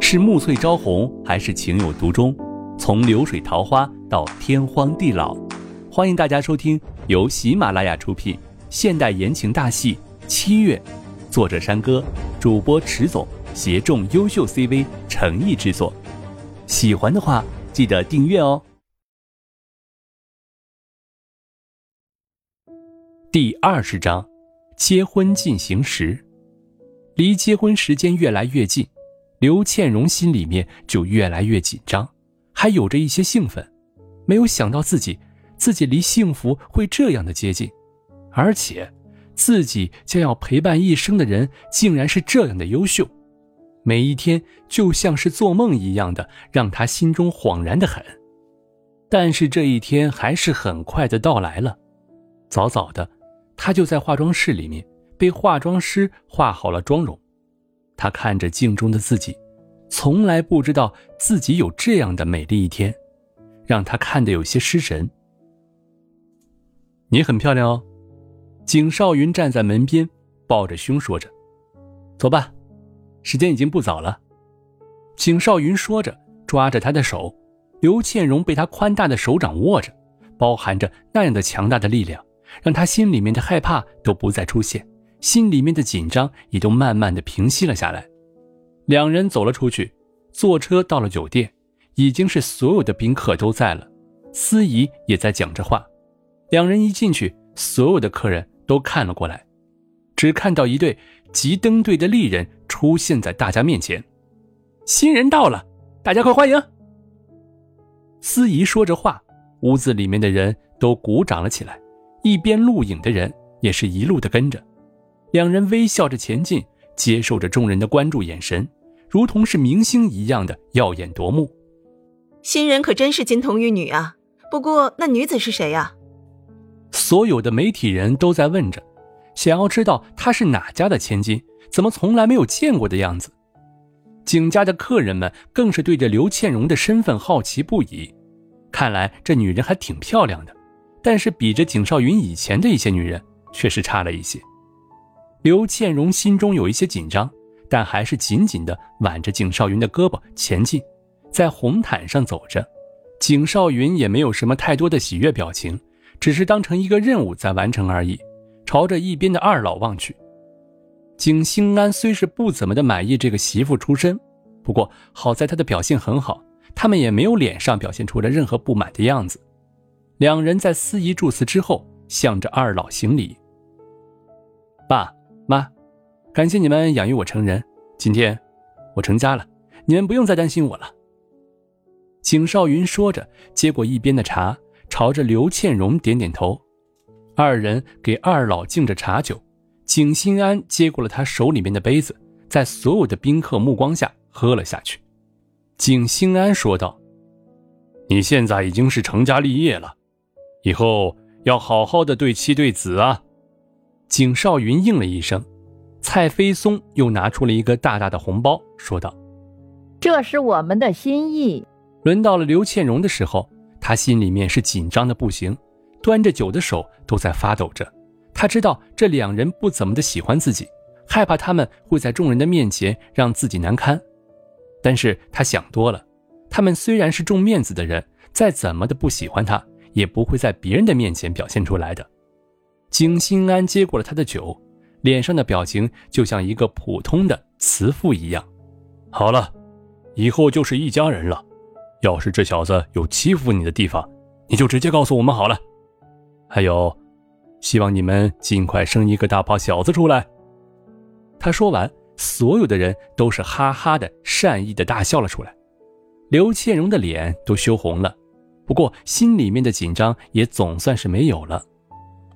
是暮翠朝红，还是情有独钟？从流水桃花到天荒地老，欢迎大家收听由喜马拉雅出品现代言情大戏《七月》，作者山歌，主播迟总，协众优秀 CV 诚意制作。喜欢的话，记得订阅哦。第二十章，结婚进行时，离结婚时间越来越近，刘倩蓉心里面就越来越紧张，还有着一些兴奋。没有想到自己，自己离幸福会这样的接近，而且，自己将要陪伴一生的人竟然是这样的优秀。每一天就像是做梦一样的，让他心中恍然的很。但是这一天还是很快的到来了。早早的，他就在化妆室里面被化妆师化好了妆容。他看着镜中的自己，从来不知道自己有这样的美丽一天，让他看得有些失神。你很漂亮哦，景少云站在门边，抱着胸说着：“走吧。”时间已经不早了，景少云说着，抓着他的手。刘倩蓉被他宽大的手掌握着，包含着那样的强大的力量，让他心里面的害怕都不再出现，心里面的紧张也都慢慢的平息了下来。两人走了出去，坐车到了酒店，已经是所有的宾客都在了，司仪也在讲着话。两人一进去，所有的客人都看了过来，只看到一对急登队的丽人。出现在大家面前，新人到了，大家快欢迎。司仪说着话，屋子里面的人都鼓掌了起来，一边录影的人也是一路的跟着。两人微笑着前进，接受着众人的关注眼神，如同是明星一样的耀眼夺目。新人可真是金童玉女啊！不过那女子是谁呀？所有的媒体人都在问着，想要知道她是哪家的千金。怎么从来没有见过的样子？景家的客人们更是对着刘倩蓉的身份好奇不已。看来这女人还挺漂亮的，但是比着景少云以前的一些女人，确实差了一些。刘倩蓉心中有一些紧张，但还是紧紧地挽着景少云的胳膊前进，在红毯上走着。景少云也没有什么太多的喜悦表情，只是当成一个任务在完成而已，朝着一边的二老望去。景兴安虽是不怎么的满意这个媳妇出身，不过好在他的表现很好，他们也没有脸上表现出了任何不满的样子。两人在司仪祝词之后，向着二老行礼：“爸妈，感谢你们养育我成人，今天我成家了，你们不用再担心我了。”景少云说着，接过一边的茶，朝着刘倩荣点点头。二人给二老敬着茶酒。景心安接过了他手里面的杯子，在所有的宾客目光下喝了下去。景心安说道：“你现在已经是成家立业了，以后要好好的对妻对子啊。”景少云应了一声。蔡飞松又拿出了一个大大的红包，说道：“这是我们的心意。”轮到了刘倩蓉的时候，她心里面是紧张的不行，端着酒的手都在发抖着。他知道这两人不怎么的喜欢自己，害怕他们会在众人的面前让自己难堪。但是他想多了，他们虽然是重面子的人，再怎么的不喜欢他，也不会在别人的面前表现出来的。景心安接过了他的酒，脸上的表情就像一个普通的慈父一样。好了，以后就是一家人了。要是这小子有欺负你的地方，你就直接告诉我们好了。还有。希望你们尽快生一个大胖小子出来。他说完，所有的人都是哈哈的善意的大笑了出来。刘倩蓉的脸都羞红了，不过心里面的紧张也总算是没有了。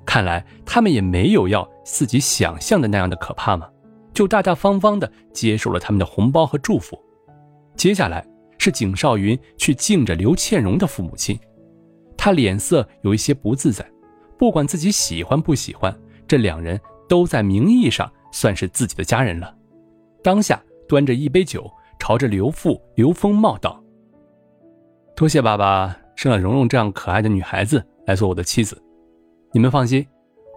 看来他们也没有要自己想象的那样的可怕嘛，就大大方方的接受了他们的红包和祝福。接下来是景少云去敬着刘倩蓉的父母亲，他脸色有一些不自在。不管自己喜欢不喜欢，这两人都在名义上算是自己的家人了。当下端着一杯酒，朝着刘父刘丰茂道：“多谢爸爸生了蓉蓉这样可爱的女孩子来做我的妻子。你们放心，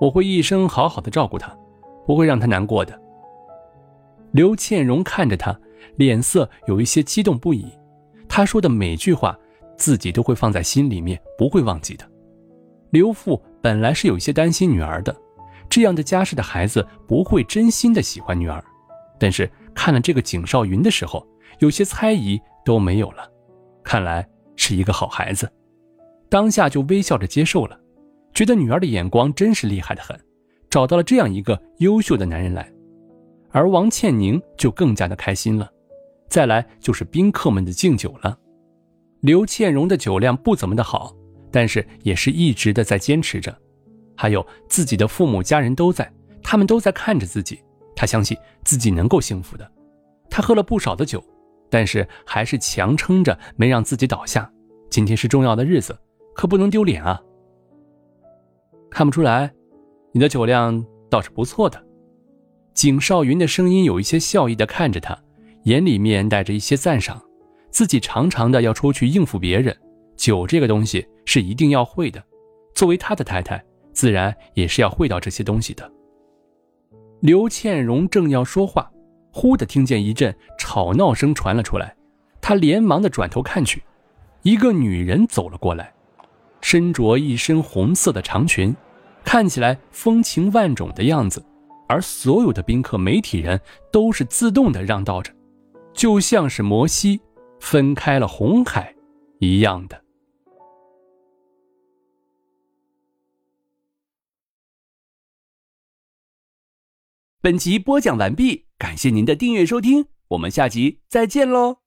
我会一生好好的照顾她，不会让她难过的。”刘倩蓉看着他，脸色有一些激动不已。他说的每句话，自己都会放在心里面，不会忘记的。刘父本来是有一些担心女儿的，这样的家世的孩子不会真心的喜欢女儿，但是看了这个景少云的时候，有些猜疑都没有了，看来是一个好孩子，当下就微笑着接受了，觉得女儿的眼光真是厉害的很，找到了这样一个优秀的男人来，而王倩宁就更加的开心了。再来就是宾客们的敬酒了。刘倩蓉的酒量不怎么的好，但是也是一直的在坚持着。还有自己的父母家人都在，他们都在看着自己，她相信自己能够幸福的。她喝了不少的酒，但是还是强撑着没让自己倒下。今天是重要的日子，可不能丢脸啊！看不出来，你的酒量倒是不错的。景少云的声音有一些笑意的看着他。眼里面带着一些赞赏，自己常常的要出去应付别人，酒这个东西是一定要会的。作为他的太太，自然也是要会到这些东西的。刘倩蓉正要说话，忽的听见一阵吵闹声传了出来，她连忙的转头看去，一个女人走了过来，身着一身红色的长裙，看起来风情万种的样子，而所有的宾客、媒体人都是自动的让道着。就像是摩西分开了红海一样的。本集播讲完毕，感谢您的订阅收听，我们下集再见喽。